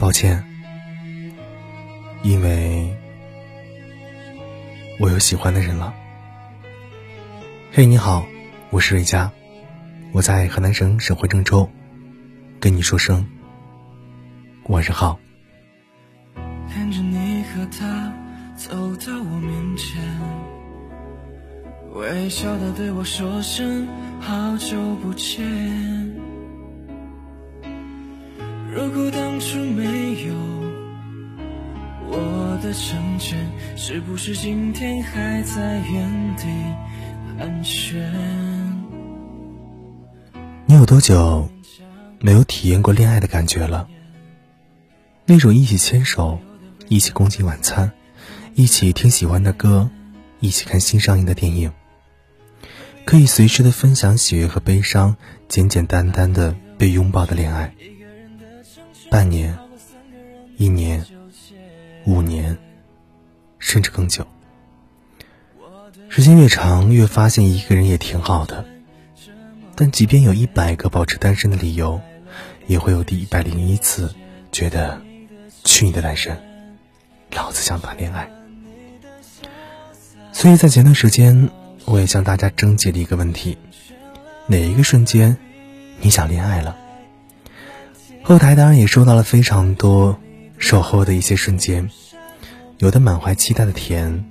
抱歉，因为我有喜欢的人了。嘿，你好，我是瑞佳，我在河南省省会郑州，跟你说声晚上好。看着你和他走到我面前，微笑的对我说声好久不见。如果当初没有我的成全，是不是今天还在原地盘旋？你有多久没有体验过恋爱的感觉了？那种一起牵手、一起共进晚餐、一起听喜欢的歌、一起看新上映的电影，可以随时的分享喜悦和悲伤，简简单单的被拥抱的恋爱。半年、一年、五年，甚至更久。时间越长，越发现一个人也挺好的。但即便有一百个保持单身的理由，也会有第一百零一次觉得，去你的单身，老子想谈恋爱。所以在前段时间，我也向大家征集了一个问题：哪一个瞬间，你想恋爱了？后台当然也收到了非常多守候的一些瞬间，有的满怀期待的甜。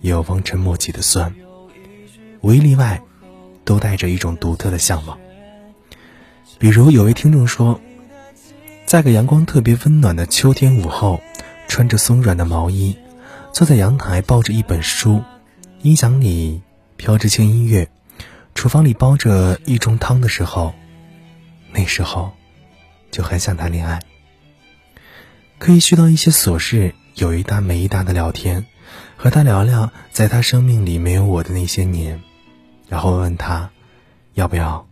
也有望尘莫及的酸，无一例外，都带着一种独特的向往。比如有位听众说，在个阳光特别温暖的秋天午后，穿着松软的毛衣，坐在阳台抱着一本书，音响里飘着轻音乐，厨房里煲着一盅汤的时候，那时候就很想谈恋爱，可以絮叨一些琐事，有一搭没一搭的聊天。和他聊聊，在他生命里没有我的那些年，然后问他，要不要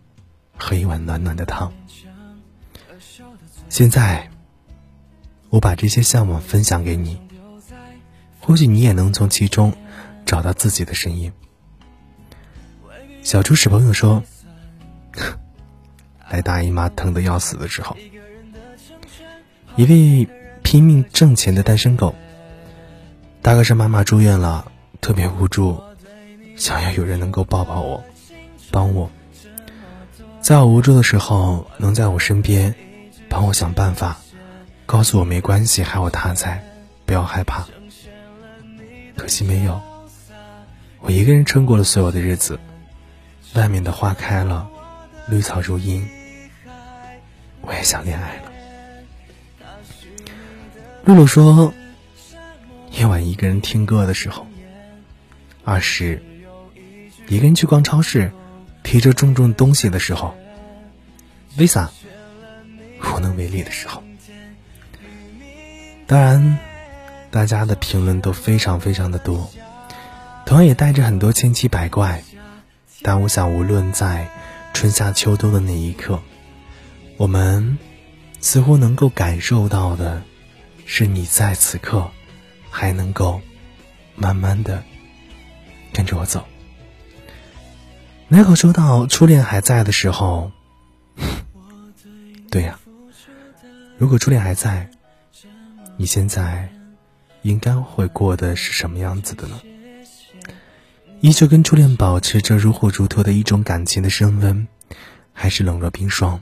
喝一碗暖暖的汤。现在，我把这些向往分享给你，或许你也能从其中找到自己的身影。小猪屎朋友说：“来大姨妈疼得要死的时候，一位拼命挣钱的单身狗。”大概是妈妈住院了，特别无助，想要有人能够抱抱我，帮我，在我无助的时候，能在我身边，帮我想办法，告诉我没关系，还有他在，不要害怕。可惜没有，我一个人撑过了所有的日子。外面的花开了，绿草如茵，我也想恋爱了。露露说。夜晚一个人听歌的时候，二是一个人去逛超市，提着重重东西的时候，Visa 无能为力的时候。当然，大家的评论都非常非常的多，同样也带着很多千奇百怪。但我想，无论在春夏秋冬的那一刻，我们似乎能够感受到的，是你在此刻。还能够慢慢的跟着我走。奈口说到初恋还在的时候，对呀，如果初恋还在，你现在应该会过的是什么样子的呢？依旧跟初恋保持着如火如荼的一种感情的升温，还是冷若冰霜？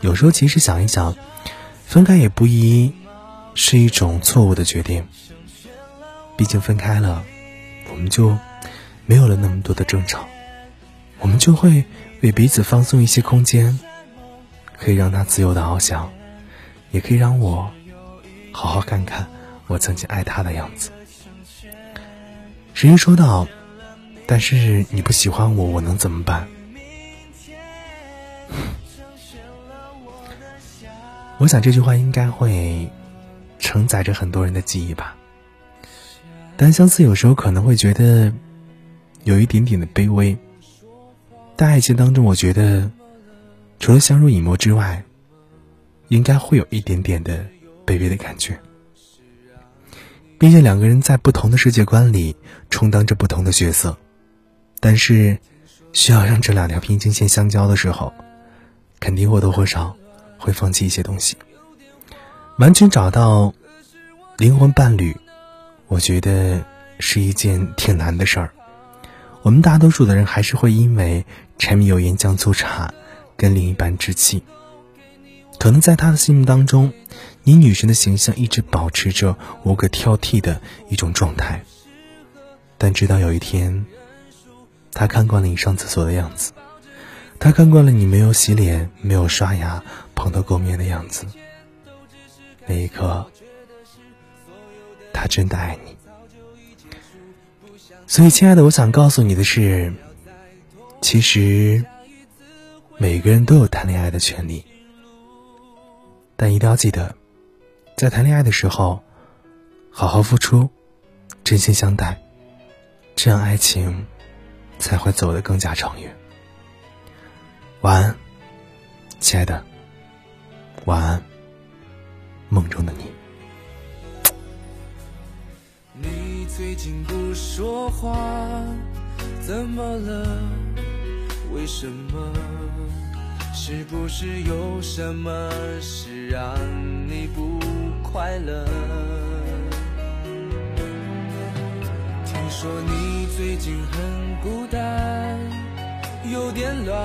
有时候其实想一想，分开也不宜。是一种错误的决定。毕竟分开了，我们就没有了那么多的争吵，我们就会为彼此放松一些空间，可以让他自由的翱翔，也可以让我好好看看我曾经爱他的样子。谁人说道：“但是你不喜欢我，我能怎么办？”我想这句话应该会。承载着很多人的记忆吧。单相思有时候可能会觉得有一点点的卑微，但爱情当中，我觉得除了相濡以沫之外，应该会有一点点的卑微的感觉。毕竟两个人在不同的世界观里充当着不同的角色，但是需要让这两条平行线相交的时候，肯定或多或少会放弃一些东西。完全找到灵魂伴侣，我觉得是一件挺难的事儿。我们大多数的人还是会因为柴米油盐酱醋茶跟另一半置气。可能在他的心目当中，你女神的形象一直保持着无可挑剔的一种状态。但直到有一天，他看惯了你上厕所的样子，他看惯了你没有洗脸、没有刷牙、蓬头垢面的样子，那一刻，他真的爱你。所以，亲爱的，我想告诉你的是，其实每个人都有谈恋爱的权利，但一定要记得，在谈恋爱的时候，好好付出，真心相待，这样爱情才会走得更加长远。晚安，亲爱的，晚安，梦中的你。你最近不说话，怎么了？为什么？是不是有什么事让你不快乐？听说你最近很孤单，有点乱，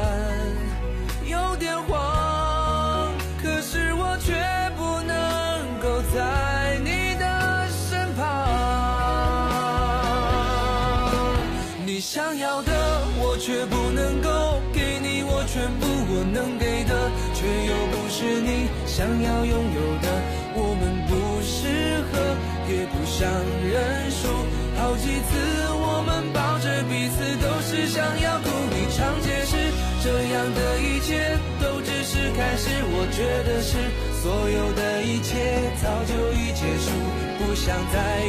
是你想要拥有的。我们不适合，也不想认输。好几次我们抱着彼此，都是想要哭。你常解释，这样的一切都只是开始。我觉得是所有的一切早就已结束，不想再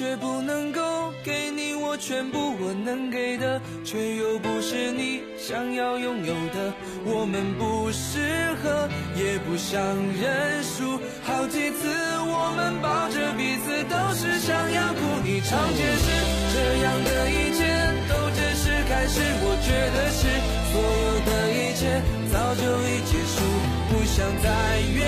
却不能够给你我全部我能给的，却又不是你想要拥有的。我们不适合，也不想认输。好几次我们抱着彼此。都是想要哭，你常解释，这样的一切都只是开始。我觉得是所有的一切早就已结束，不想再约